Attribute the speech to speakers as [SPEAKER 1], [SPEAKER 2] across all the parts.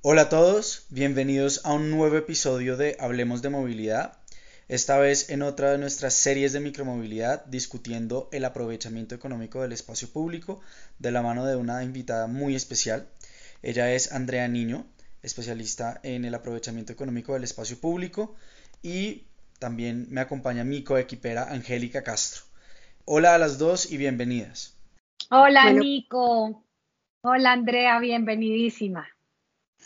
[SPEAKER 1] Hola a todos, bienvenidos a un nuevo episodio de Hablemos de Movilidad, esta vez en otra de nuestras series de micromovilidad discutiendo el aprovechamiento económico del espacio público de la mano de una invitada muy especial. Ella es Andrea Niño, especialista en el aprovechamiento económico del espacio público y también me acompaña mi coequipera Angélica Castro. Hola a las dos y bienvenidas.
[SPEAKER 2] Hola Nico. Hola Andrea, bienvenidísima.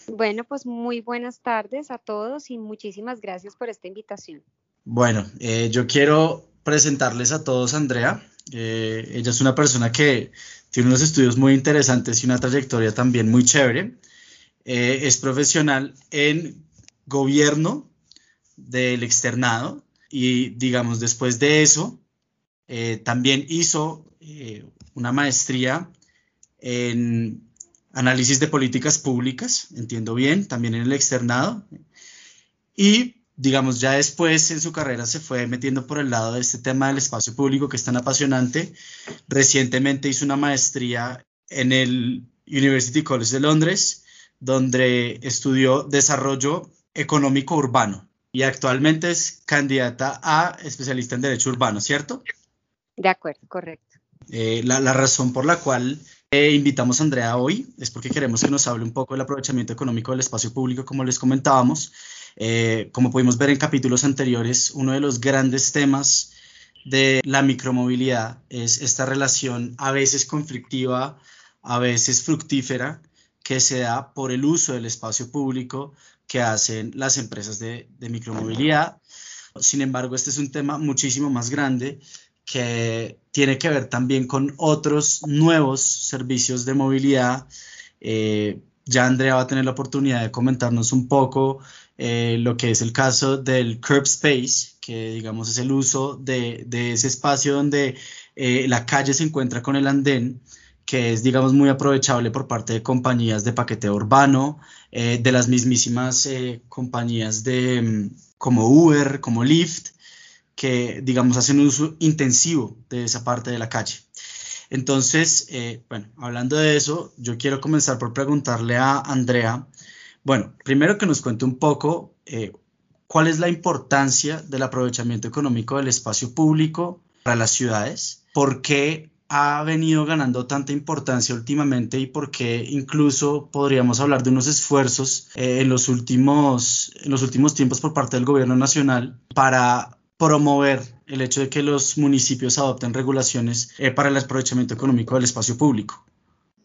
[SPEAKER 3] Bueno, pues muy buenas tardes a todos y muchísimas gracias por esta invitación.
[SPEAKER 1] Bueno, eh, yo quiero presentarles a todos a Andrea. Eh, ella es una persona que tiene unos estudios muy interesantes y una trayectoria también muy chévere. Eh, es profesional en gobierno del externado y digamos después de eso también hizo una maestría en análisis de políticas públicas, entiendo bien, también en el externado. Y digamos, ya después en su carrera se fue metiendo por el lado de este tema del espacio público que es tan apasionante. Recientemente hizo una maestría en el University College de Londres, donde estudió desarrollo económico urbano y actualmente es candidata a especialista en derecho urbano, ¿cierto?
[SPEAKER 3] De acuerdo, correcto.
[SPEAKER 1] Eh, la, la, razón por la cual eh, invitamos a Andrea hoy es porque queremos que nos hable un poco del aprovechamiento económico del espacio público, como les comentábamos. Eh, como pudimos ver en capítulos anteriores, uno de los grandes temas de la micromovilidad es esta relación a veces conflictiva, a veces fructífera, que se da por el uso del espacio público que hacen las empresas de, de micromovilidad. Sin embargo, este es un tema muchísimo más grande que tiene que ver también con otros nuevos servicios de movilidad. Eh, ya Andrea va a tener la oportunidad de comentarnos un poco eh, lo que es el caso del curb space, que digamos es el uso de, ese espacio donde eh, la calle se encuentra con el andén, que es digamos muy aprovechable por parte de compañías de paqueteo urbano, de las mismísimas compañías de mm, como Uber, como Lyft, que, digamos, hacen un uso intensivo de esa parte de la calle. Entonces, eh, bueno, hablando de eso, yo quiero comenzar por preguntarle a Andrea, bueno, primero que nos cuente un poco eh, cuál es la importancia del aprovechamiento económico del espacio público para las ciudades, por qué ha venido ganando tanta importancia últimamente y por qué incluso podríamos hablar de unos esfuerzos eh, en, los últimos, en los últimos tiempos por parte del gobierno nacional para promover el hecho de que los municipios adopten regulaciones eh, para el aprovechamiento económico del espacio público?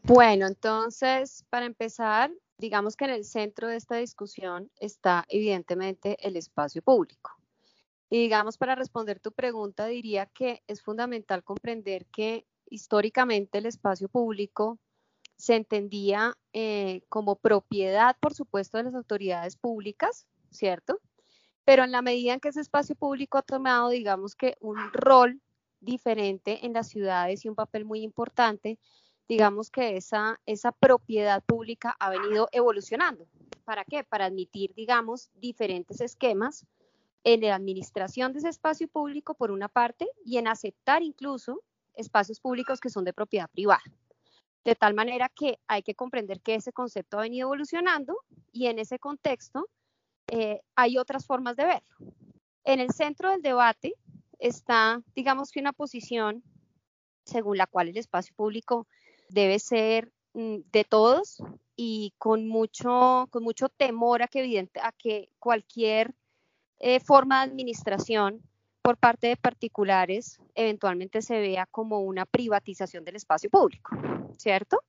[SPEAKER 3] Bueno, entonces, para empezar, digamos que en el centro de esta discusión está evidentemente el espacio público. Y digamos, para responder tu pregunta, diría que es fundamental comprender que históricamente el espacio público se entendía eh, como propiedad, por supuesto, de las autoridades públicas, ¿cierto? Pero en la medida en que ese espacio público ha tomado, digamos que un rol diferente en las ciudades y un papel muy importante, digamos que esa, esa propiedad pública ha venido evolucionando. ¿Para qué? Para admitir, digamos, diferentes esquemas en la administración de ese espacio público, por una parte, y en aceptar incluso espacios públicos que son de propiedad privada. De tal manera que hay que comprender que ese concepto ha venido evolucionando y en ese contexto eh, hay otras formas de verlo. En el centro del debate está, digamos que una posición según la cual el espacio público debe ser mm, de todos y con mucho, con mucho temor a que, evidente, a que cualquier eh, forma de administración por parte de particulares eventualmente se vea como una privatización del espacio público, ¿cierto?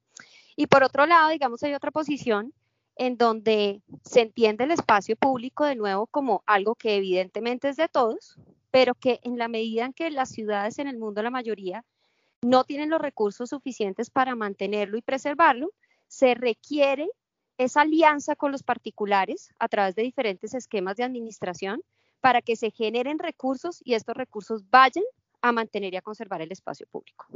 [SPEAKER 3] Y por otro lado, digamos, hay otra posición en donde se entiende el espacio público de nuevo como algo que evidentemente es de todos, pero que en la medida en que las ciudades en el mundo, la mayoría, no tienen los recursos suficientes para mantenerlo y preservarlo, se requiere esa alianza con los particulares a través de diferentes esquemas de administración para que se generen recursos y estos recursos vayan a mantener y a conservar el espacio público.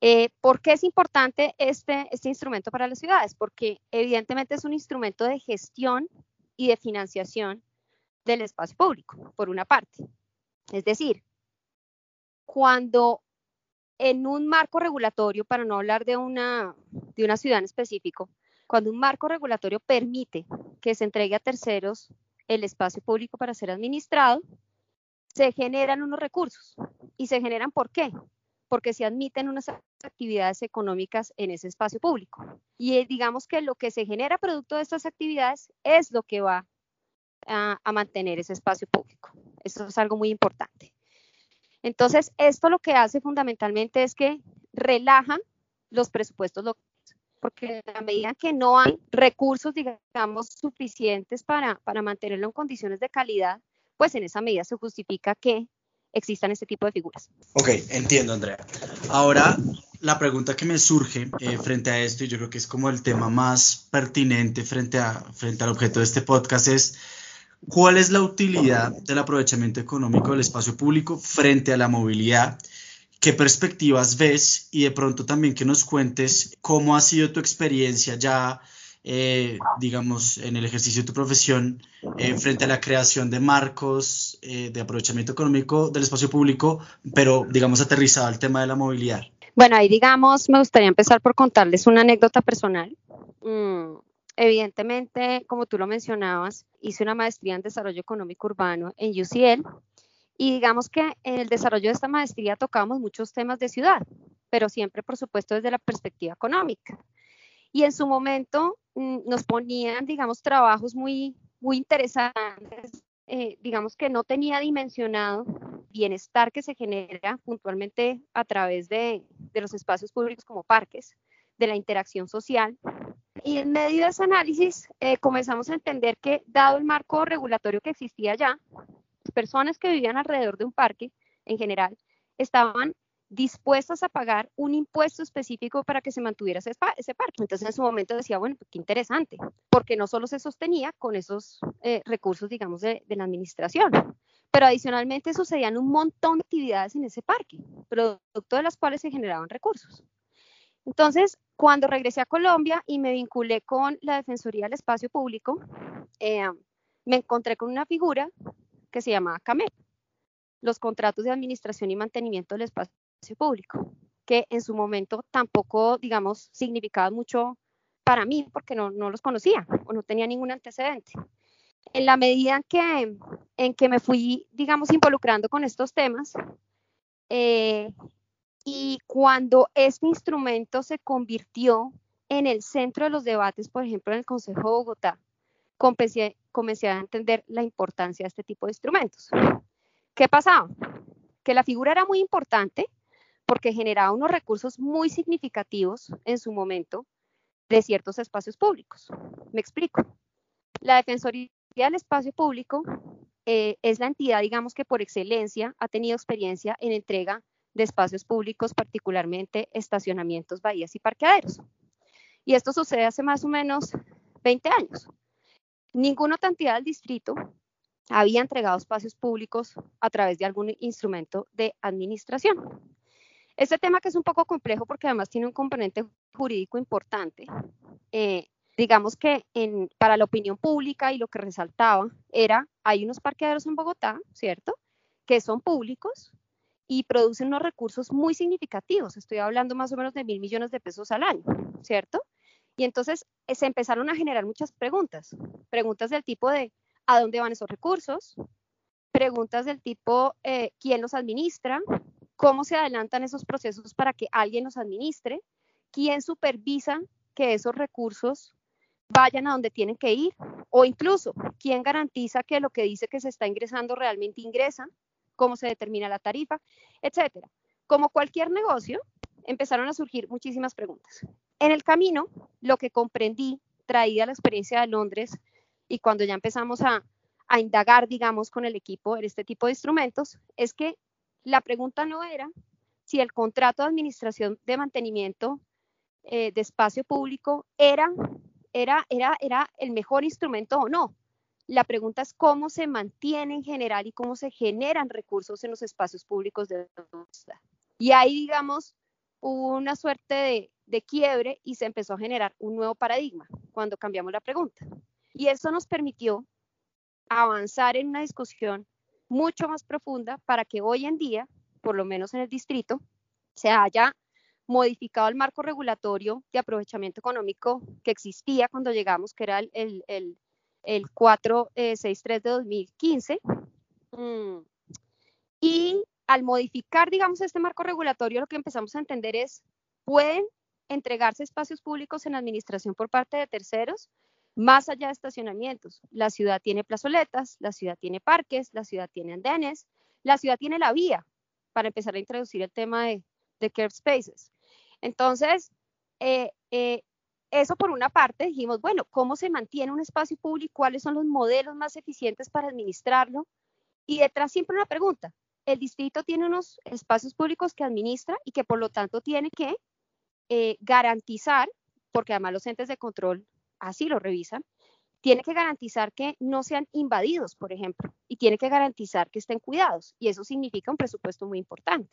[SPEAKER 3] Eh, ¿Por qué es importante este, este instrumento para las ciudades? Porque evidentemente es un instrumento de gestión y de financiación del espacio público, por una parte. Es decir, cuando en un marco regulatorio, para no hablar de una, de una ciudad en específico, cuando un marco regulatorio permite que se entregue a terceros el espacio público para ser administrado, se generan unos recursos. ¿Y se generan por qué? Porque se admiten unas actividades económicas en ese espacio público. Y eh, digamos que lo que se genera producto de estas actividades es lo que va a, a mantener ese espacio público. Eso es algo muy importante. Entonces, esto lo que hace fundamentalmente es que relaja los presupuestos locales, porque a medida que no hay recursos, digamos, suficientes para, para mantenerlo en condiciones de calidad, pues en esa medida se justifica que existan este tipo de figuras.
[SPEAKER 1] Ok, entiendo, Andrea. Ahora, la pregunta que me surge eh, frente a esto, y yo creo que es como el tema más pertinente frente, a, frente al objeto de este podcast, es ¿cuál es la utilidad del aprovechamiento económico del espacio público frente a la movilidad? ¿Qué perspectivas ves? Y de pronto también que nos cuentes cómo ha sido tu experiencia ya eh, digamos, en el ejercicio de tu profesión eh, frente a la creación de marcos eh, de aprovechamiento económico del espacio público, pero, digamos, aterrizado al tema de la movilidad?
[SPEAKER 3] Bueno, ahí, digamos, me gustaría empezar por contarles una anécdota personal. Mm, evidentemente, como tú lo mencionabas, hice una maestría en desarrollo económico urbano en UCL y digamos que en el desarrollo de esta maestría tocamos muchos temas de ciudad, pero siempre, por supuesto, desde la perspectiva económica. Y en su momento Mm, nos ponían, digamos, trabajos muy, muy interesantes, eh, digamos que no tenía dimensionado bienestar que se genera puntualmente a través de, de los espacios públicos como parques, de la interacción social. Y en medio de ese análisis eh, comenzamos a entender que, dado el marco regulatorio que existía ya, personas que vivían alrededor de un parque en general estaban dispuestas a pagar un impuesto específico para que se mantuviera ese, parque. Entonces en su momento decía, bueno, pues qué interesante, porque no solo se sostenía con esos eh, recursos, digamos, de, la administración, pero adicionalmente sucedían un montón de actividades en ese parque, producto de las cuales se generaban recursos. Entonces, cuando regresé a Colombia y me vinculé con la Defensoría del Espacio Público, eh, me encontré con una figura que se llamaba CAMEP, los contratos de administración y mantenimiento del espacio público, que en su momento tampoco, digamos, significaba mucho para mí porque no, no los conocía o no tenía ningún antecedente. En la medida en que, en que me fui, digamos, involucrando con estos temas, eh, y cuando este instrumento se convirtió en el centro de los debates, por ejemplo, en el Consejo de Bogotá, comencé, comencé a entender la importancia de este tipo de instrumentos. ¿Qué pasaba? Que la figura era muy importante, porque generaba unos recursos muy significativos en su momento de ciertos espacios públicos. Me explico. La Defensoría del Espacio Público eh, es la entidad, digamos que por excelencia, ha tenido experiencia en entrega de espacios públicos, particularmente estacionamientos, bahías y parqueaderos. Y esto sucede hace más o menos 20 años. Ninguna otra entidad del distrito había entregado espacios públicos a través de algún instrumento de administración. Este tema que es un poco complejo porque además tiene un componente jurídico importante. Eh, digamos que para la opinión pública y lo que resaltaba era, hay unos parqueaderos en Bogotá, ¿cierto? Que son públicos y producen unos recursos muy significativos. Estoy hablando más o menos de mil millones de pesos al año, ¿cierto? Y entonces eh, se empezaron a generar muchas preguntas. Preguntas del tipo de, ¿a dónde van esos recursos? Preguntas del tipo, eh, ¿quién los administra? Cómo se adelantan esos procesos para que alguien los administre, quién supervisa que esos recursos vayan a donde tienen que ir o incluso quién garantiza que lo que dice que se está ingresando realmente ingresa, cómo se determina la tarifa, etcétera. Como cualquier negocio, empezaron a surgir muchísimas preguntas. En el camino, lo que comprendí, traída la experiencia de Londres y cuando ya empezamos a, a indagar, digamos, con el equipo en este tipo de instrumentos, es que la pregunta no era si el contrato de administración de mantenimiento eh, de espacio público era, el mejor instrumento o no. La pregunta es cómo se mantiene en general y cómo se generan recursos en los espacios públicos de la Y ahí, digamos, hubo una suerte de, de quiebre y se empezó a generar un nuevo paradigma cuando cambiamos la pregunta. Y eso nos permitió avanzar en una discusión mucho más profunda para que hoy en día, por lo menos en el distrito, se haya modificado el marco regulatorio de aprovechamiento económico que existía cuando llegamos, que era el, el, el, 463 eh, de 2015. Mm. Y al modificar, digamos, este marco regulatorio, lo que empezamos a entender es, pueden entregarse espacios públicos en administración por parte de terceros, más allá de estacionamientos. La ciudad tiene plazoletas, la ciudad tiene parques, la ciudad tiene andenes, la ciudad tiene la vía para empezar a introducir el tema de, de curb spaces. Entonces, eh, eh, eso por una parte, dijimos, bueno, ¿cómo se mantiene un espacio público? ¿Cuáles son los modelos más eficientes para administrarlo? Y detrás siempre una pregunta. El distrito tiene unos espacios públicos que administra y que por lo tanto tiene que eh, garantizar, porque además los entes de control así lo revisan, tiene que garantizar que no sean invadidos, por ejemplo, y tiene que garantizar que estén cuidados, y eso significa un presupuesto muy importante.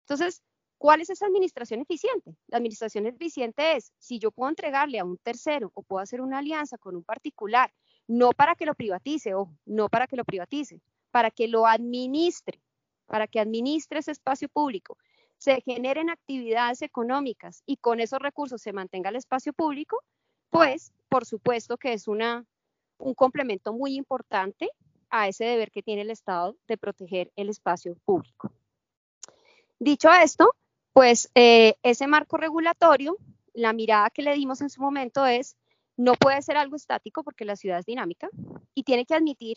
[SPEAKER 3] Entonces, ¿Cuál es esa administración eficiente? La administración eficiente es si yo puedo entregarle a un tercero o puedo hacer una alianza con un particular, no para que lo privatice, o no para que lo privatice, para que lo administre, para que administre ese espacio público, se generen actividades económicas y con esos recursos se mantenga el espacio público, pues por supuesto que es una, un complemento muy importante a ese deber que tiene el Estado de proteger el espacio público. Dicho esto, pues eh, ese marco regulatorio, la mirada que le dimos en su momento es, no puede ser algo estático porque la ciudad es dinámica y tiene que admitir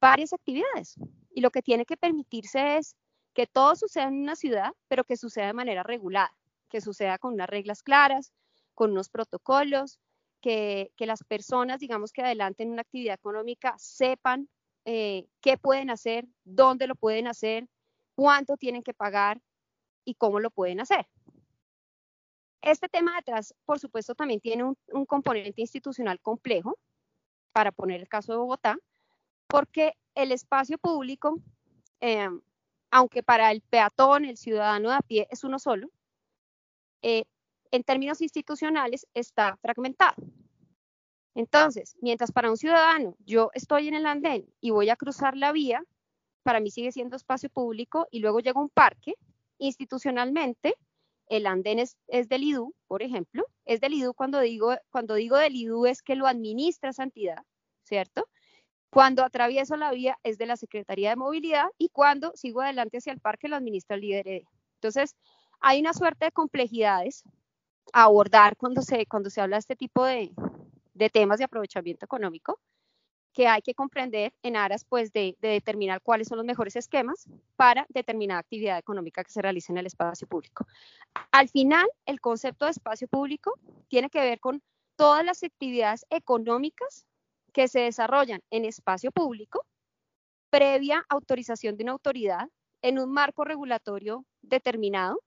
[SPEAKER 3] varias actividades. Y lo que tiene que permitirse es que todo suceda en una ciudad, pero que suceda de manera regulada, que suceda con unas reglas claras, con unos protocolos, que, las personas, digamos, que adelanten una actividad económica sepan eh, qué pueden hacer, dónde lo pueden hacer, cuánto tienen que pagar, y cómo lo pueden hacer. Este tema detrás, por supuesto, también tiene un, componente institucional complejo, para poner el caso de Bogotá, porque el espacio público, eh, aunque para el peatón, el ciudadano de a pie, es uno solo, eh, en términos institucionales está fragmentado. Entonces, mientras para un ciudadano yo estoy en el andén y voy a cruzar la vía, para mí sigue siendo espacio público y luego llega un parque, institucionalmente, el andén es, del IDU, por ejemplo, es del IDU cuando digo, cuando digo del IDU es que lo administra esa entidad, ¿cierto? Cuando atravieso la vía es de la Secretaría de Movilidad y cuando sigo adelante hacia el parque lo administra el líder Entonces, hay una suerte de complejidades abordar cuando se, cuando se habla de este tipo de, de temas de aprovechamiento económico que hay que comprender en aras pues, de, determinar cuáles son los mejores esquemas para determinada actividad económica que se realice en el espacio público. Al final, el concepto de espacio público tiene que ver con todas las actividades económicas que se desarrollan en espacio público previa autorización de una autoridad en un marco regulatorio determinado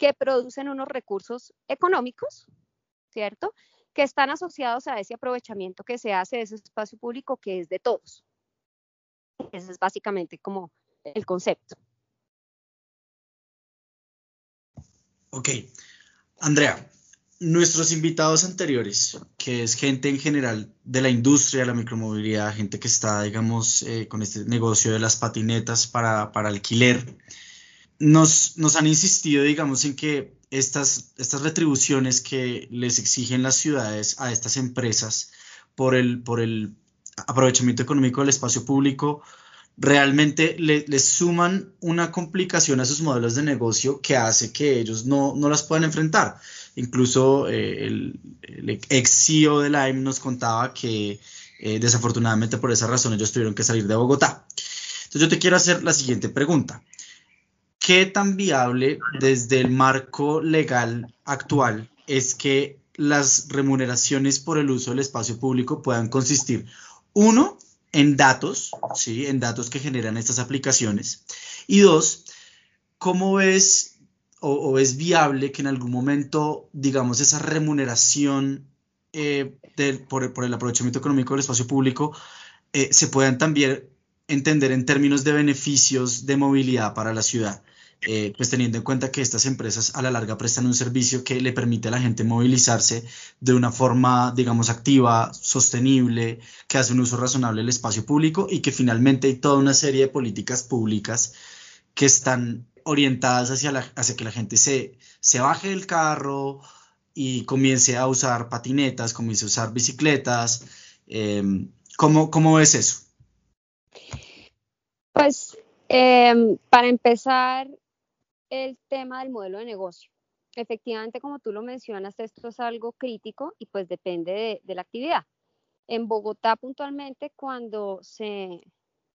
[SPEAKER 3] que producen unos recursos económicos, ¿cierto? que están asociados a ese aprovechamiento que se hace de ese espacio público que es de todos. Ese es básicamente como el concepto.
[SPEAKER 1] Ok. Andrea, nuestros invitados anteriores, que es gente en general de la industria, la micromovilidad, gente que está, digamos, eh, con este negocio de las patinetas para, para alquiler, nos, han insistido, digamos, en que estas, estas retribuciones que les exigen las ciudades a estas empresas por el, por el aprovechamiento económico del espacio público realmente les suman una complicación a sus modelos de negocio que hace que ellos no, las puedan enfrentar. Incluso eh, el, ex CEO de Lime nos contaba que eh, desafortunadamente por esa razón ellos tuvieron que salir de Bogotá. Entonces yo te quiero hacer la siguiente pregunta. ¿Qué tan viable desde el marco legal actual es que las remuneraciones por el uso del espacio público puedan consistir, uno, en datos, ¿sí? en datos que generan estas aplicaciones, y dos, ¿cómo ves o, es viable que en algún momento, digamos, esa remuneración eh, por, el aprovechamiento económico del espacio público eh, se puedan también entender en términos de beneficios de movilidad para la ciudad? Eh, pues teniendo en cuenta que estas empresas a la larga prestan un servicio que le permite a la gente movilizarse de una forma, digamos, activa, sostenible, que hace un uso razonable del espacio público y que finalmente hay toda una serie de políticas públicas que están orientadas hacia, la, hacia que la gente se, se baje del carro y comience a usar patinetas, comience a usar bicicletas. Em, ¿cómo, ¿Cómo ves eso?
[SPEAKER 3] Pues em, para empezar, el tema del modelo de negocio. Efectivamente, como tú lo mencionas, esto es algo crítico y pues depende de, la actividad. En Bogotá puntualmente, cuando se,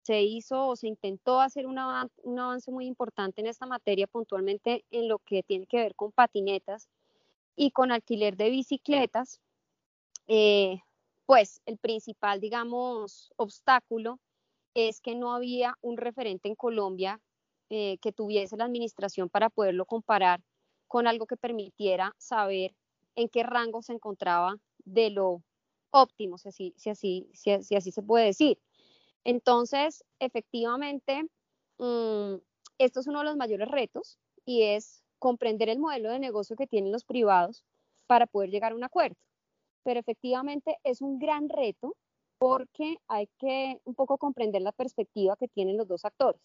[SPEAKER 3] se hizo o se intentó hacer un, avance muy importante en esta materia, puntualmente en lo que tiene que ver con patinetas y con alquiler de bicicletas, eh, pues el principal, digamos, obstáculo es que no había un referente en Colombia eh, que tuviese la administración para poderlo comparar con algo que permitiera saber en qué rango se encontraba de lo óptimo, si así, si así, si, así se puede decir. Entonces, efectivamente, mm, esto es uno de los mayores retos y es comprender el modelo de negocio que tienen los privados para poder llegar a un acuerdo. Pero efectivamente es un gran reto porque hay que un poco comprender la perspectiva que tienen los dos actores.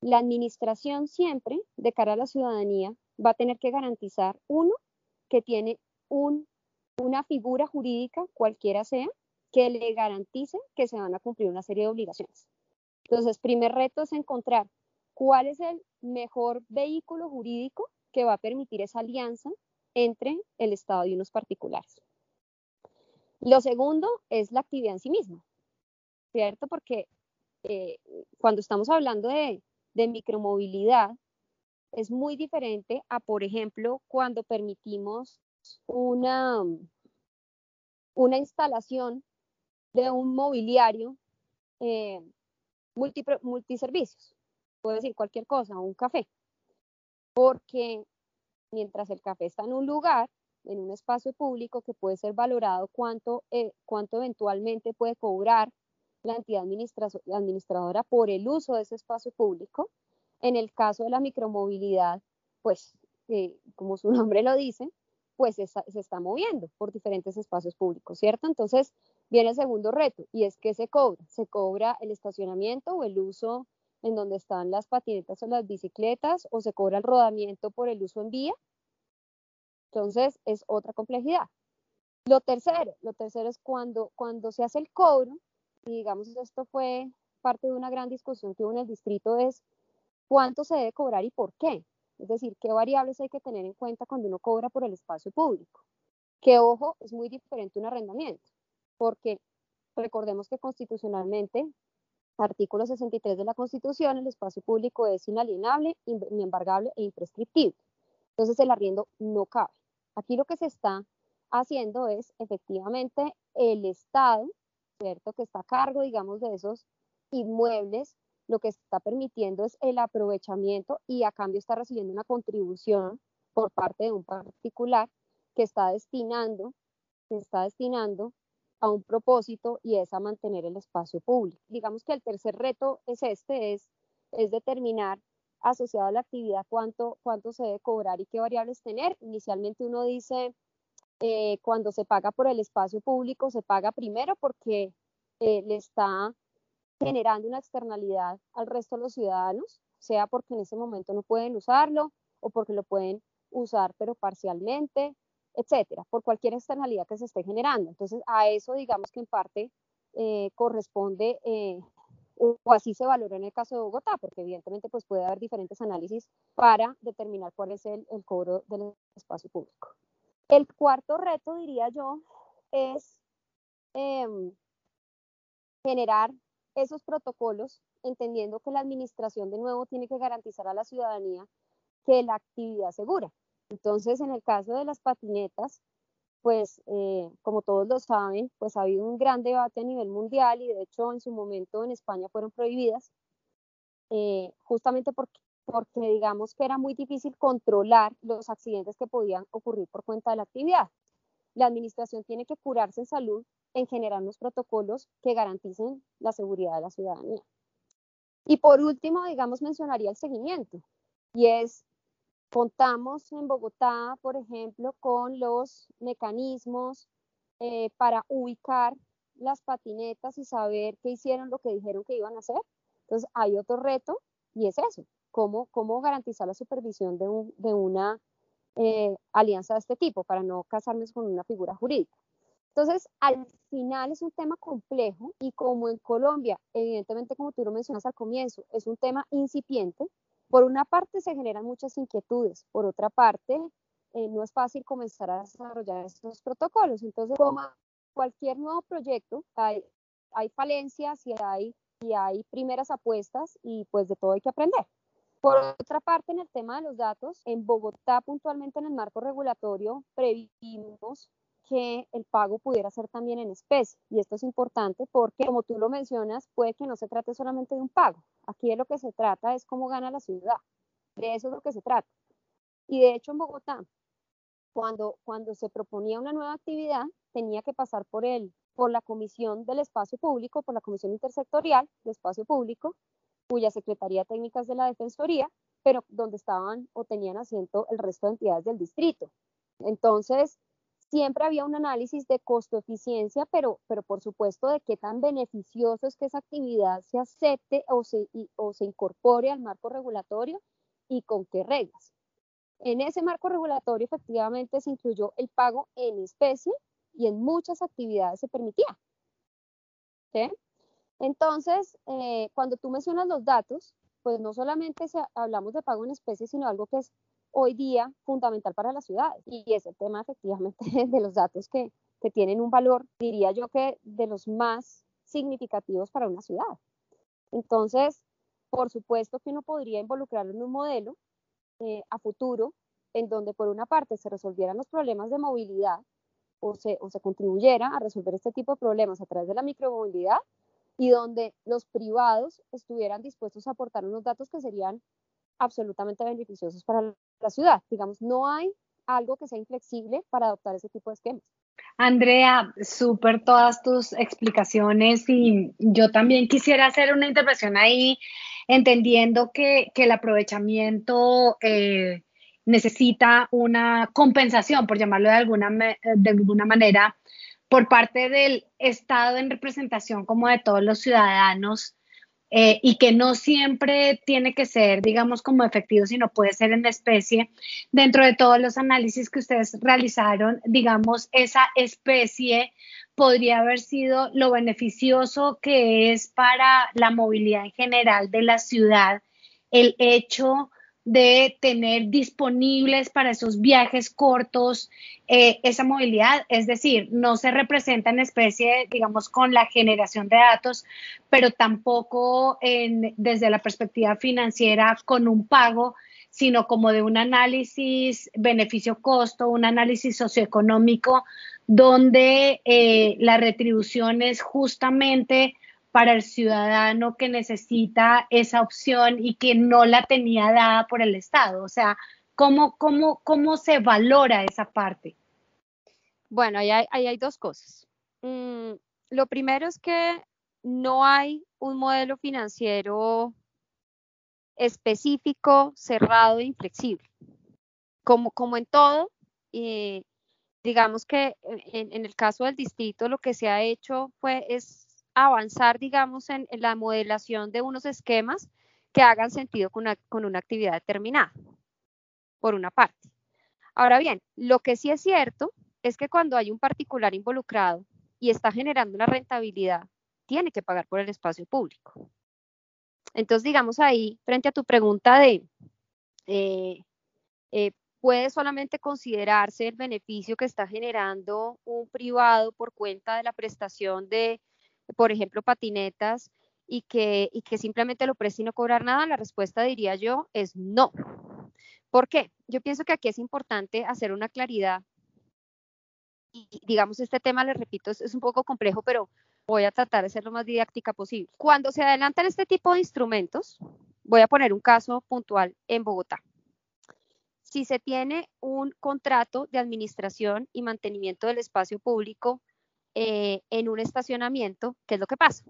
[SPEAKER 3] La administración siempre, de cara a la ciudadanía, va a tener que garantizar, uno, que tiene una figura jurídica, cualquiera sea, que le garantice que se van a cumplir una serie de obligaciones. Entonces, primer reto es encontrar cuál es el mejor vehículo jurídico que va a permitir esa alianza entre el Estado y unos particulares. Lo segundo es la actividad en sí misma, ¿cierto? Porque eh, cuando estamos hablando de, micromovilidad, es muy diferente a, por ejemplo, cuando permitimos una, una instalación de un mobiliario eh, multiservicios, puedo decir cualquier cosa, un café, porque mientras el café está en un lugar, en un espacio público que puede ser valorado cuánto, eh, cuánto eventualmente puede cobrar la entidad administradora por el uso de ese espacio público. En el caso de la micromovilidad, pues eh, como su nombre lo dice, pues se está, moviendo por diferentes espacios públicos, ¿cierto? Entonces viene el segundo reto y es que se cobra. Se cobra el estacionamiento o el uso en donde están las patinetas o las bicicletas o se cobra el rodamiento por el uso en vía entonces, es otra complejidad. Lo tercero, lo tercero es cuando, cuando se hace el cobro, y digamos esto fue parte de una gran discusión que hubo en el distrito, es cuánto se debe cobrar y por qué. Es decir, qué variables hay que tener en cuenta cuando uno cobra por el espacio público. Que, ojo, es muy diferente un arrendamiento, porque recordemos que constitucionalmente, artículo 63 de la Constitución, el espacio público es inalienable, inembargable e imprescriptible. Entonces el arriendo no cabe. Aquí lo que se está haciendo es efectivamente el Estado, ¿cierto? Que está a cargo, digamos, de esos inmuebles, lo que está permitiendo es el aprovechamiento y a cambio está recibiendo una contribución por parte de un particular que está destinando, que está destinando a un propósito y es a mantener el espacio público. Digamos que el tercer reto es este, es, es determinar asociado a la actividad cuánto, cuánto se debe cobrar y qué variables tener. Inicialmente uno dice, eh, cuando se paga por el espacio público, se paga primero porque eh, le está generando una externalidad al resto de los ciudadanos, sea porque en ese momento no pueden usarlo o porque lo pueden usar pero parcialmente, etcétera, por cualquier externalidad que se esté generando. Entonces, a eso digamos que en parte eh, corresponde o así se valoró en el caso de Bogotá, porque evidentemente pues puede haber diferentes análisis para determinar cuál es el, cobro del espacio público. El cuarto reto, diría yo, es em, generar esos protocolos, entendiendo que la administración de nuevo tiene que garantizar a la ciudadanía que la actividad segura. Entonces, en el caso de las patinetas, pues eh, como todos lo saben, pues ha habido un gran debate a nivel mundial y de hecho en su momento en España fueron prohibidas, eh, justamente porque, porque digamos que era muy difícil controlar los accidentes que podían ocurrir por cuenta de la actividad. La administración tiene que curarse en salud en generar unos protocolos que garanticen la seguridad de la ciudadanía. Y por último, digamos, mencionaría el seguimiento, y es Contamos en Bogotá, por ejemplo, con los mecanismos eh, para ubicar las patinetas y saber qué hicieron lo que dijeron que iban a hacer. Entonces, hay otro reto y es eso, cómo, cómo garantizar la supervisión de, un, de una eh, alianza de este tipo para no casarnos con una figura jurídica. Entonces, al final es un tema complejo y como en Colombia, evidentemente, como tú lo mencionas al comienzo, es un tema incipiente, por una parte se generan muchas inquietudes, por otra parte eh, no es fácil comenzar a desarrollar estos protocolos. Entonces, como cualquier nuevo proyecto, hay, hay falencias y hay, y hay primeras apuestas y pues de todo hay que aprender. Por otra parte, en el tema de los datos, en Bogotá, puntualmente en el marco regulatorio, previmos que el pago pudiera ser también en especie. Y esto es importante porque, como tú lo mencionas, puede que no se trate solamente de un pago. Aquí de lo que se trata es cómo gana la ciudad. De eso es lo que se trata. Y de hecho, en Bogotá, cuando, cuando se proponía una nueva actividad, tenía que pasar por el, por la Comisión del Espacio Público, por la Comisión Intersectorial de Espacio Público, cuya Secretaría Técnicas de la Defensoría, pero donde estaban o tenían asiento el resto de entidades del distrito. Entonces, siempre había un análisis de costo-eficiencia, pero, pero por supuesto de qué tan beneficioso es que esa actividad se acepte o se, o se incorpore al marco regulatorio y con qué reglas. En ese marco regulatorio efectivamente se incluyó el pago en especie y en muchas actividades se permitía. Entonces, eh, cuando tú mencionas los datos, pues no solamente hablamos de pago en especie, sino algo que es hoy día fundamental para las ciudades. Y es el tema efectivamente de los datos que, que tienen un valor, diría yo que de los más significativos para una ciudad. Entonces, por supuesto que uno podría involucrarlo en un modelo eh, a futuro en donde por una parte se resolvieran los problemas de movilidad o se, o se contribuyera a resolver este tipo de problemas a través de la micromovilidad y donde los privados estuvieran dispuestos a aportar unos datos que serían absolutamente beneficiosos para la ciudad. Digamos, no hay algo que sea inflexible para adoptar ese tipo de esquemas.
[SPEAKER 2] Andrea, súper todas tus explicaciones y yo también quisiera hacer una intervención ahí, entendiendo que, el aprovechamiento eh, necesita una compensación, por llamarlo de alguna, de alguna manera, por parte del Estado en representación como de todos los ciudadanos eh, y que no siempre tiene que ser, digamos, como efectivo, sino puede ser en especie. Dentro de todos los análisis que ustedes realizaron, digamos, esa especie podría haber sido lo beneficioso que es para la movilidad en general de la ciudad, el hecho de tener disponibles para esos viajes cortos eh, esa movilidad, es decir, no se representa en especie, digamos, con la generación de datos, pero tampoco desde la perspectiva financiera con un pago, sino como de un análisis beneficio-costo, un análisis socioeconómico, donde eh, la retribución es justamente para el ciudadano que necesita esa opción y que no la tenía dada por el Estado? O sea, ¿cómo, cómo, cómo se valora esa parte?
[SPEAKER 3] Bueno, ahí hay, dos cosas. Mm, lo primero es que no hay un modelo financiero específico, cerrado e inflexible. Como, como en todo, digamos que en, en, el caso del distrito lo que se ha hecho fue es avanzar, digamos, en, la modelación de unos esquemas que hagan sentido con una, actividad determinada, por una parte. Ahora bien, lo que sí es cierto es que cuando hay un particular involucrado y está generando una rentabilidad, tiene que pagar por el espacio público. Entonces, digamos ahí, frente a tu pregunta de, eh, eh, ¿puede solamente considerarse el beneficio que está generando un privado por cuenta de la prestación de por ejemplo, patinetas y que, y que simplemente lo preste y no cobrar nada? La respuesta, diría yo, es no. ¿Por qué? Yo pienso que aquí es importante hacer una claridad. Y digamos, este tema, les repito, es, un poco complejo, pero voy a tratar de ser lo más didáctica posible. Cuando se adelantan este tipo de instrumentos, voy a poner un caso puntual en Bogotá. Si se tiene un contrato de administración y mantenimiento del espacio público eh, en un estacionamiento, ¿qué es lo que pasa?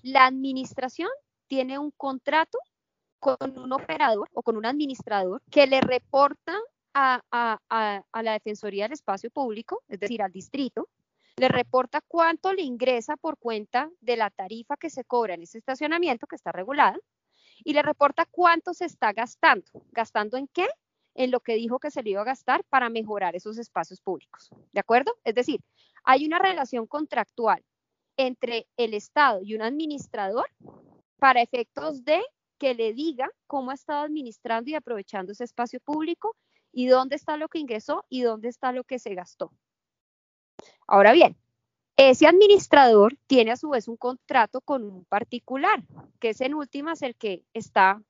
[SPEAKER 3] La administración tiene un contrato con un operador o con un administrador que le reporta a, la Defensoría del Espacio Público, es decir, al distrito, le reporta cuánto le ingresa por cuenta de la tarifa que se cobra en ese estacionamiento que está regulada y le reporta cuánto se está gastando. ¿Gastando en qué? En lo que dijo que se le iba a gastar para mejorar esos espacios públicos. ¿De acuerdo? Es decir, hay una relación contractual entre el Estado y un administrador para efectos de que le diga cómo ha estado administrando y aprovechando ese espacio público y dónde está lo que ingresó y dónde está lo que se gastó. Ahora bien, ese administrador tiene a su vez un contrato con un particular, que es en últimas el que está,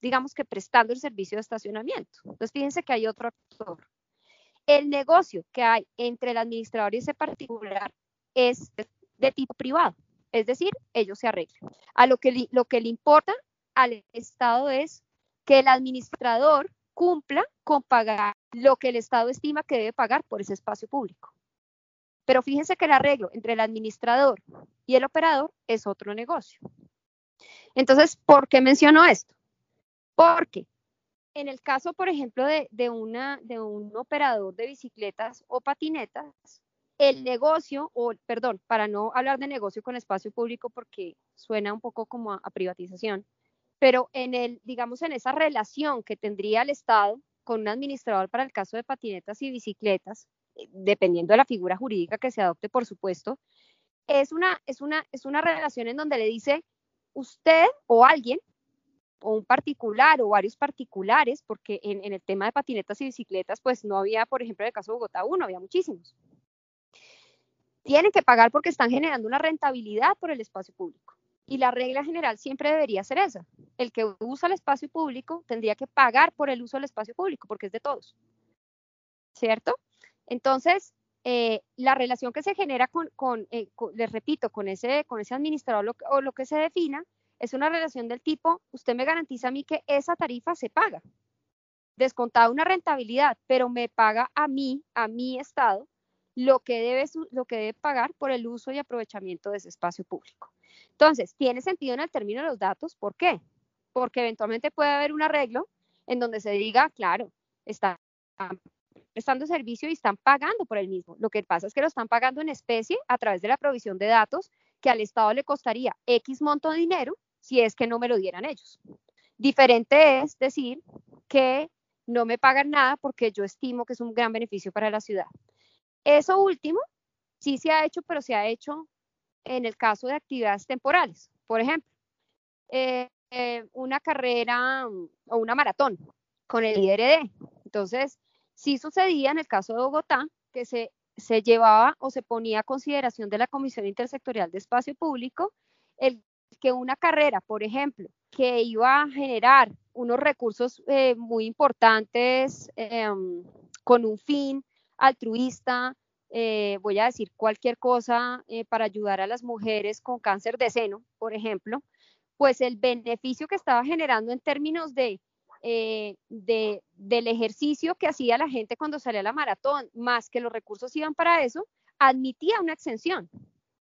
[SPEAKER 3] digamos que prestando el servicio de estacionamiento. Entonces, fíjense que hay otro actor. El negocio que hay entre el administrador y ese particular es de tipo privado, es decir, ellos se arreglan. A lo que, lo que le importa al Estado es que el administrador cumpla con pagar lo que el Estado estima que debe pagar por ese espacio público. Pero fíjense que el arreglo entre el administrador y el operador es otro negocio. Entonces, ¿por qué menciono esto? Porque en el caso, por ejemplo, de, una, de un operador de bicicletas o patinetas, el negocio, o perdón, para no hablar de negocio con espacio público porque suena un poco como a privatización, pero en el, digamos, en esa relación que tendría el Estado con un administrador para el caso de patinetas y bicicletas, eh, dependiendo de la figura jurídica que se adopte, por supuesto, es una, es una, es una relación en donde le dice usted o alguien, o un particular o varios particulares, porque en, el tema de patinetas y bicicletas, pues no había, por ejemplo, en el caso de Bogotá uno, había muchísimos. Tienen que pagar porque están generando una rentabilidad por el espacio público. Y la regla general siempre debería ser esa. El que usa el espacio público tendría que pagar por el uso del espacio público, porque es de todos. ¿Cierto? Entonces, eh, la relación que se genera con, eh, les repito, con ese, con ese administrador o lo que se defina, es una relación del tipo, usted me garantiza a mí que esa tarifa se paga, descontada una rentabilidad, pero me paga a mí, a mi Estado, lo que debe, lo que debe pagar por el uso y aprovechamiento de ese espacio público. Entonces, tiene sentido en el término de los datos, ¿por qué? Porque eventualmente puede haber un arreglo en donde se diga, claro, están prestando servicio y están pagando por el mismo. Lo que pasa es que lo están pagando en especie a través de la provisión de datos que al Estado le costaría X monto de dinero si es que no me lo dieran ellos. Diferente es decir que no me pagan nada porque yo estimo que es un gran beneficio para la ciudad. Eso último sí se ha hecho, pero se ha hecho en el caso de actividades temporales. Por ejemplo, eh, eh, una carrera mm, o una maratón con el IRD. Entonces, sí sucedía en el caso de Bogotá que se, se llevaba o se ponía a consideración de la Comisión Intersectorial de Espacio Público el que una carrera, por ejemplo, que iba a generar unos recursos eh, muy importantes em, con un fin altruista, eh, voy a decir cualquier cosa eh, para ayudar a las mujeres con cáncer de seno, por ejemplo, pues el beneficio que estaba generando en términos de, de, del ejercicio que hacía la gente cuando salía a la maratón, más que los recursos iban para eso, admitía una exención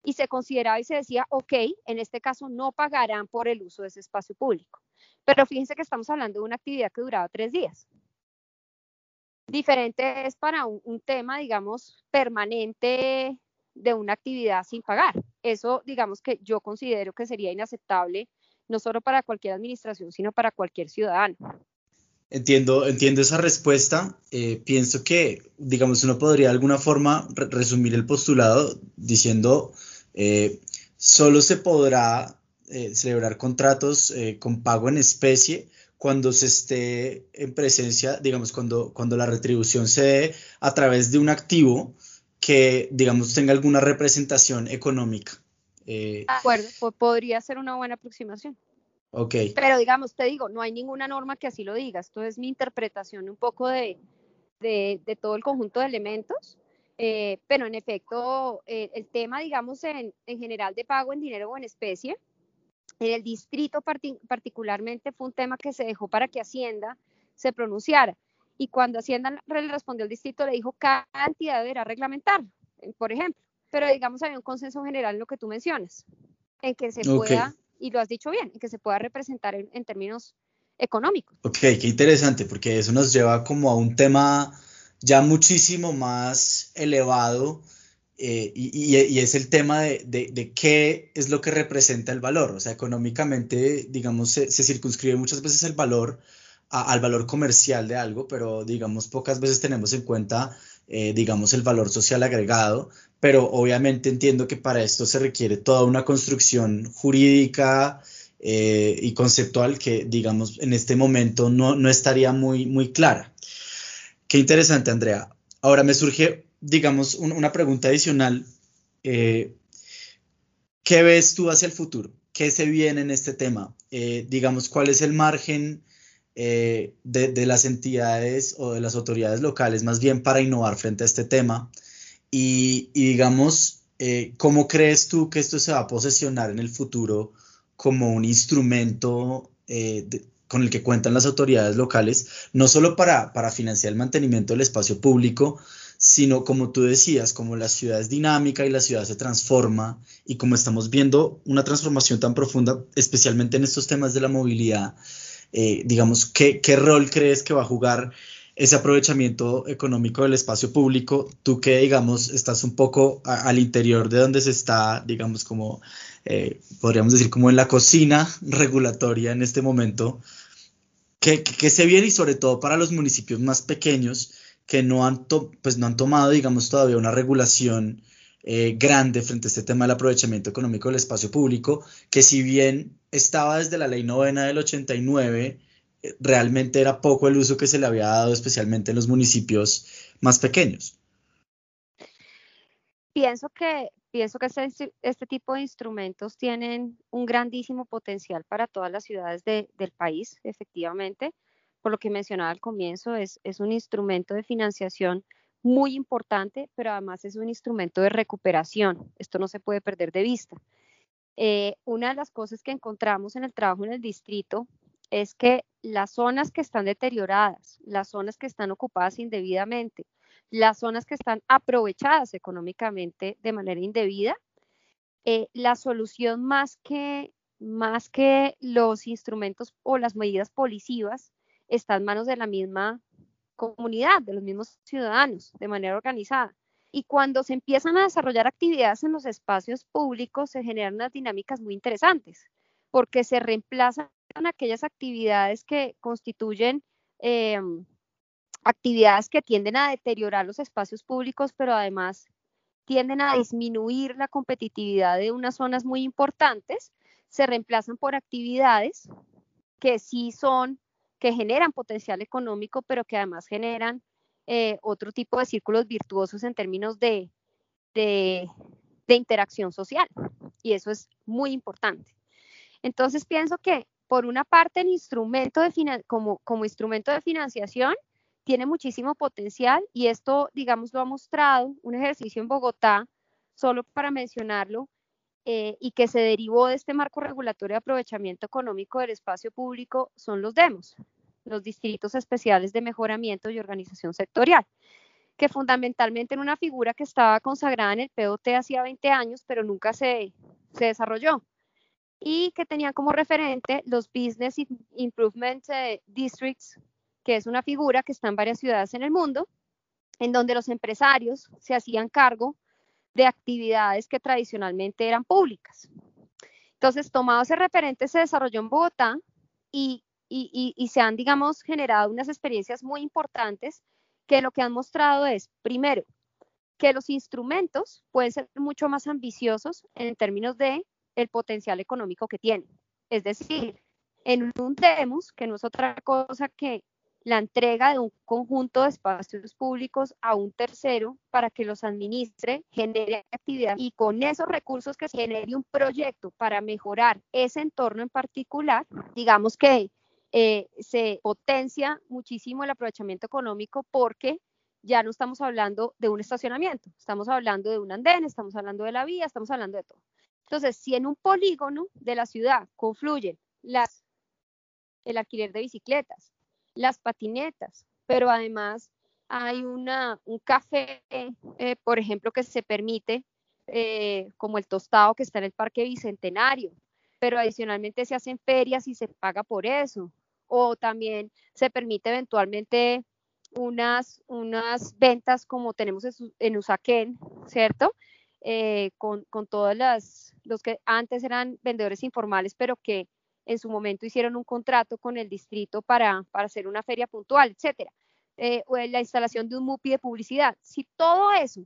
[SPEAKER 3] y se consideraba y se decía, ok, en este caso no pagarán por el uso de ese espacio público. Pero fíjense que estamos hablando de una actividad que duraba tres días. Diferente es para un, tema, digamos, permanente de una actividad sin pagar. Eso, digamos que yo considero que sería inaceptable, no solo para cualquier administración, sino para cualquier ciudadano.
[SPEAKER 1] Entiendo, entiendo esa respuesta. Eh, pienso que, digamos, uno podría de alguna forma resumir el postulado diciendo, eh, solo se podrá eh, celebrar contratos con pago en especie cuando se esté en presencia, digamos, cuando, cuando la retribución se dé a través de un activo que, digamos, tenga alguna representación económica.
[SPEAKER 3] Eh, de acuerdo, podría ser una buena aproximación.
[SPEAKER 1] Ok.
[SPEAKER 3] Pero digamos, te digo, no hay ninguna norma que así lo diga. Esto es mi interpretación un poco de, de, de todo el conjunto de elementos. Eh, pero en efecto, eh, el tema, digamos, en, en general de pago en dinero o en especie, en el distrito particularmente fue un tema que se dejó para que Hacienda se pronunciara. Y cuando Hacienda le respondió al distrito, le dijo cada entidad deberá reglamentar, eh, por ejemplo. Pero digamos, había un consenso general en lo que tú mencionas, en que se pueda, y lo has dicho bien, en que se pueda representar en, en términos económicos.
[SPEAKER 1] Ok, qué interesante, porque eso nos lleva como a un tema ya muchísimo más elevado eh, y, es el tema de, qué es lo que representa el valor. O sea, económicamente, digamos, se, circunscribe muchas veces el valor al valor comercial de algo, pero digamos, pocas veces tenemos en cuenta, eh, digamos, el valor social agregado, pero obviamente entiendo que para esto se requiere toda una construcción jurídica eh, y conceptual que, digamos, en este momento no, no estaría muy, muy clara. Qué interesante, Andrea. Ahora me surge digamos, una pregunta adicional. Eh, ¿Qué ves tú hacia el futuro? ¿Qué se viene en este tema? Eh, digamos, ¿cuál es el margen eh, de, las entidades o de las autoridades locales más bien para innovar frente a este tema? Y, digamos, ¿cómo crees tú que esto se va a posesionar en el futuro como un instrumento con el que cuentan las autoridades locales, no solo para, para financiar el mantenimiento del espacio público, sino como tú decías, como la ciudad es dinámica y la ciudad se transforma y como estamos viendo una transformación tan profunda, especialmente en estos temas de la movilidad, eh, digamos, ¿qué, ¿qué, rol crees que va a jugar ese aprovechamiento económico del espacio público? Tú que, digamos, estás un poco al interior de donde se está, digamos, como, eh, podríamos decir, como en la cocina regulatoria en este momento, ¿qué, ¿qué, se viene y sobre todo para los municipios más pequeños? que no han, pues no han tomado, digamos, todavía una regulación eh, grande frente a este tema del aprovechamiento económico del espacio público, que si bien estaba desde la ley novena del 89, eh, realmente era poco el uso que se le había dado, especialmente en los municipios más pequeños.
[SPEAKER 3] Pienso que, pienso que este, este tipo de instrumentos tienen un grandísimo potencial para todas las ciudades del país, efectivamente por lo que mencionaba al comienzo, es, es un instrumento de financiación muy importante, pero además es un instrumento de recuperación. Esto no se puede perder de vista. Eh, una de las cosas que encontramos en el trabajo en el distrito es que las zonas que están deterioradas, las zonas que están ocupadas indebidamente, las zonas que están aprovechadas económicamente de manera indebida, eh, la solución más que, más que los instrumentos o las medidas policivas está en manos de la misma comunidad, de los mismos ciudadanos, de manera organizada. Y cuando se empiezan a desarrollar actividades en los espacios públicos, se generan unas dinámicas muy interesantes, porque se reemplazan aquellas actividades que constituyen em, actividades que tienden a deteriorar los espacios públicos, pero además tienden a disminuir la competitividad de unas zonas muy importantes, se reemplazan por actividades que sí son que generan potencial económico, pero que además generan eh, otro tipo de círculos virtuosos en términos de, de, interacción social. Y eso es muy importante. Entonces pienso que por una parte el instrumento de como, como instrumento de financiación tiene muchísimo potencial y esto, digamos, lo ha mostrado un ejercicio en Bogotá, solo para mencionarlo, eh, y que se derivó de este marco regulatorio de aprovechamiento económico del espacio público son los demos, los distritos especiales de mejoramiento y organización sectorial, que fundamentalmente en una figura que estaba consagrada en el POT hacía 20 años, pero nunca se, se desarrolló, y que tenían como referente los Business Improvement eh, Districts, que es una figura que está en varias ciudades en el mundo, en donde los empresarios se hacían cargo de actividades que tradicionalmente eran públicas. Entonces, tomado ese referente, se desarrolló en Bogotá y, y, se han, digamos, generado unas experiencias muy importantes que lo que han mostrado es, primero, que los instrumentos pueden ser mucho más ambiciosos en términos de el potencial económico que tienen. Es decir, en un DEMUS, que no es otra cosa que la entrega de un conjunto de espacios públicos a un tercero para que los administre, genere actividad y con esos recursos que se genere un proyecto para mejorar ese entorno en particular, digamos que eh, se potencia muchísimo el aprovechamiento económico porque ya no estamos hablando de un estacionamiento, estamos hablando de un andén, estamos hablando de la vía, estamos hablando de todo. Entonces, si en un polígono de la ciudad confluyen las, el alquiler de bicicletas, las patinetas, pero además hay una, un café, eh, por ejemplo, que se permite, eh, como el tostado que está en el Parque Bicentenario, pero adicionalmente se hacen ferias y se paga por eso, o también se permite eventualmente unas, unas ventas como tenemos en Usaquén, ¿cierto? Eh, con, con todas las, los que antes eran vendedores informales, pero que en su momento hicieron un contrato con el distrito para, para hacer una feria puntual, etcétera. Eh, o la instalación de un MUPI de publicidad. Si todo eso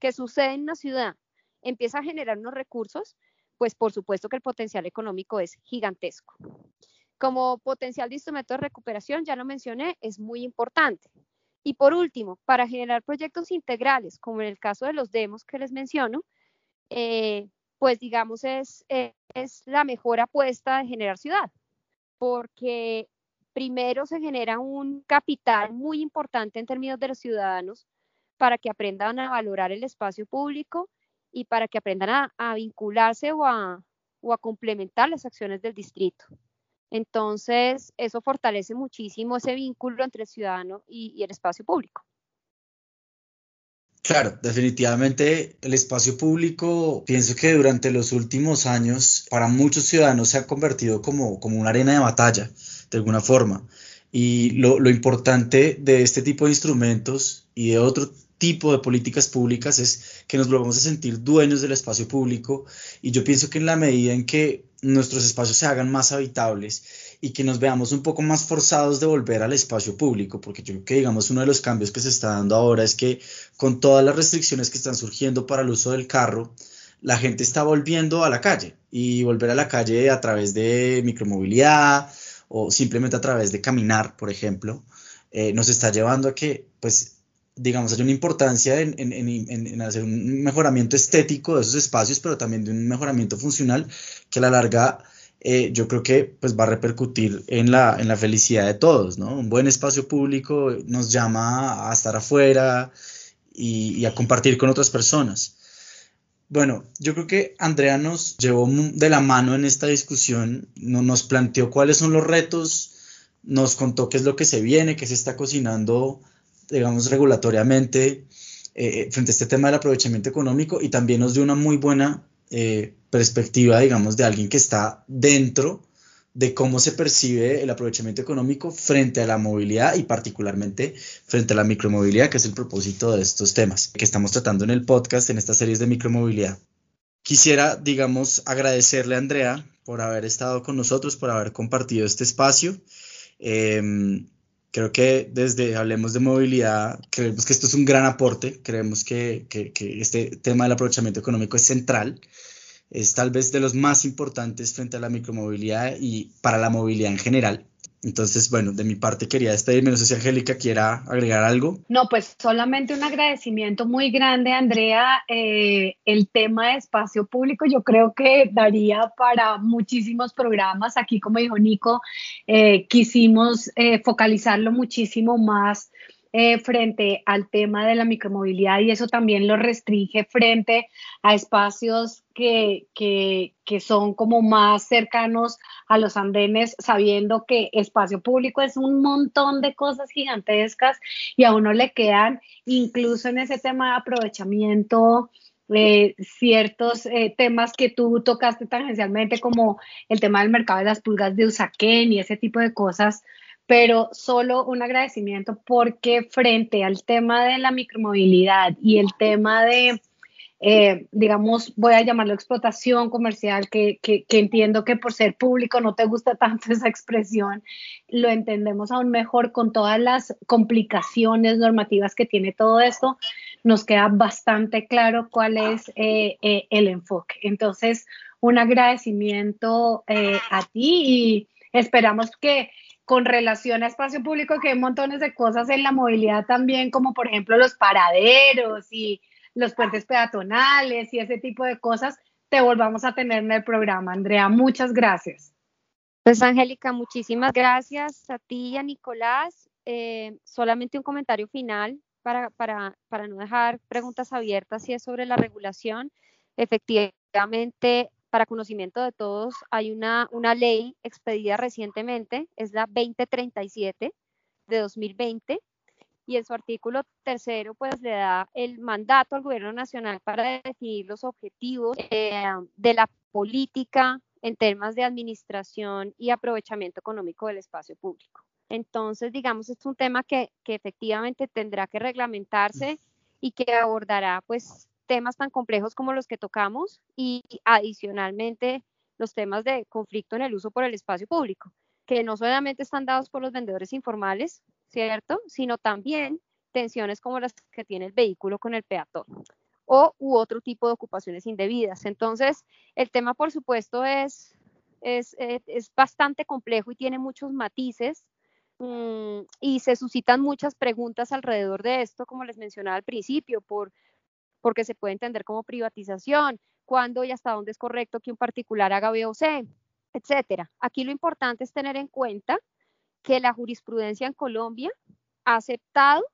[SPEAKER 3] que sucede en una ciudad empieza a generar unos recursos, pues por supuesto que el potencial económico es gigantesco. Como potencial de instrumento de recuperación, ya lo mencioné, es muy importante. Y por último, para generar proyectos integrales, como en el caso de los demos que les menciono, eh, pues digamos es, eh, es la mejor apuesta de generar ciudad, porque primero se genera un capital muy importante en términos de los ciudadanos para que aprendan a valorar el espacio público y para que aprendan a, vincularse o a, o a complementar las acciones del distrito. Entonces, eso fortalece muchísimo ese vínculo entre el ciudadano y el espacio público.
[SPEAKER 1] Claro, definitivamente el espacio público, pienso que durante los últimos años para muchos ciudadanos se ha convertido como, como una arena de batalla, de alguna forma. Y lo, lo importante de este tipo de instrumentos y de otro tipo de políticas públicas es que nos volvamos a sentir dueños del espacio público y yo pienso que en la medida en que nuestros espacios se hagan más habitables y que nos veamos un poco más forzados de volver al espacio público, porque yo creo que digamos uno de los cambios que se está dando ahora es que con todas las restricciones que están surgiendo para el uso del carro, la gente está volviendo a la calle y volver a la calle a través de micromovilidad o simplemente a través de caminar, por ejemplo, eh, nos está llevando a que pues digamos, hay una importancia en, en, en, hacer un mejoramiento estético de esos espacios, pero también de un mejoramiento funcional que a la larga eh, yo creo que pues va a repercutir en la, en la felicidad de todos, ¿no? Un buen espacio público nos llama a estar afuera y, a compartir con otras personas. Bueno, yo creo que Andrea nos llevó de la mano en esta discusión, nos planteó cuáles son los retos, nos contó qué es lo que se viene, qué se está cocinando, digamos, regulatoriamente eh, frente a este tema del aprovechamiento económico y también nos dio una muy buena eh, perspectiva, digamos, de alguien que está dentro de cómo se percibe el aprovechamiento económico frente a la movilidad y particularmente frente a la micromovilidad, que es el propósito de estos temas que estamos tratando en el podcast, en estas series de micromovilidad. Quisiera, digamos, agradecerle a Andrea por haber estado con nosotros, por haber compartido este espacio. Em, creo que desde Hablemos de Movilidad, creemos que esto es un gran aporte, creemos que, que, que este tema del aprovechamiento económico es central es tal vez de los más importantes frente a la micromovilidad y para la movilidad en general. Entonces, bueno, de mi parte quería despedirme. No sé si Angélica quiera agregar algo.
[SPEAKER 2] No, pues solamente un agradecimiento muy grande, Andrea. Eh, el tema de espacio público yo creo que daría para muchísimos programas. Aquí, como dijo Nico, eh, quisimos eh, focalizarlo muchísimo más eh, frente al tema de la micromovilidad y eso también lo restringe frente a espacios que, que, que, son como más cercanos a los andenes, sabiendo que espacio público es un montón de cosas gigantescas y a uno le quedan, incluso en ese tema de aprovechamiento, eh, ciertos eh, temas que tú tocaste tangencialmente, como el tema del mercado de las pulgas de Usaquén y ese tipo de cosas, pero solo un agradecimiento porque frente al tema de la micromovilidad y el tema de, eh, digamos, voy a llamarlo explotación comercial, que, que, entiendo que por ser público no te gusta tanto esa expresión, lo entendemos aún mejor con todas las complicaciones normativas que tiene todo esto, nos queda bastante claro cuál es eh, eh, el enfoque. Entonces, un agradecimiento a ti y esperamos que con relación a espacio público, que hay montones de cosas en la movilidad también, como por ejemplo los paraderos y los puentes peatonales y ese tipo de cosas, te volvamos a tener en el programa. Andrea, muchas gracias.
[SPEAKER 3] Pues Angélica, muchísimas gracias a ti y a Nicolás. Eh, solamente un comentario final para, para, para no dejar preguntas abiertas y es sobre la regulación. Efectivamente, para conocimiento de todos, hay una, una ley expedida recientemente, es la 2037 de 2020, y en su artículo tercero, pues le da el mandato al gobierno nacional para definir los objetivos eh, de la política en temas de administración y aprovechamiento económico del espacio público. Entonces, digamos, es un tema que, que efectivamente tendrá que reglamentarse y que abordará pues temas tan complejos como los que tocamos y adicionalmente los temas de conflicto en el uso por el espacio público, que no solamente están dados por los vendedores informales, ¿cierto? Sino también tensiones como las que tiene el vehículo con el peatón o u otro tipo de ocupaciones indebidas. Entonces, el tema, por supuesto, es, es, eh, es bastante complejo y tiene muchos matices mm, y se suscitan muchas preguntas alrededor de esto, como les mencionaba al principio, por, porque se puede entender como privatización, cuándo y hasta dónde es correcto que un particular haga B o C, etcétera. Aquí lo importante es tener en cuenta que la jurisprudencia en Colombia ha aceptado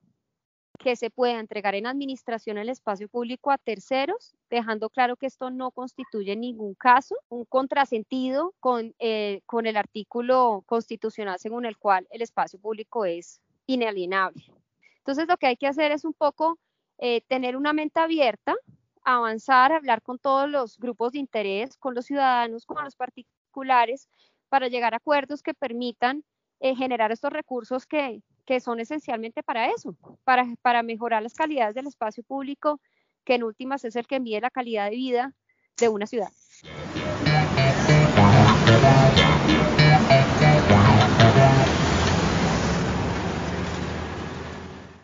[SPEAKER 3] que se pueda entregar en administración el espacio público a terceros, dejando claro que esto no constituye en ningún caso un contrasentido con, eh, con el artículo constitucional según el cual el espacio público es inalienable. Entonces, lo que hay que hacer es un poco eh, tener una mente abierta, avanzar, hablar con todos los grupos de interés, con los ciudadanos, con los particulares, para llegar a acuerdos que permitan eh, generar estos recursos que, que son esencialmente para eso, para, para mejorar las calidades del espacio público, que en últimas es el que mide la calidad de vida de una ciudad.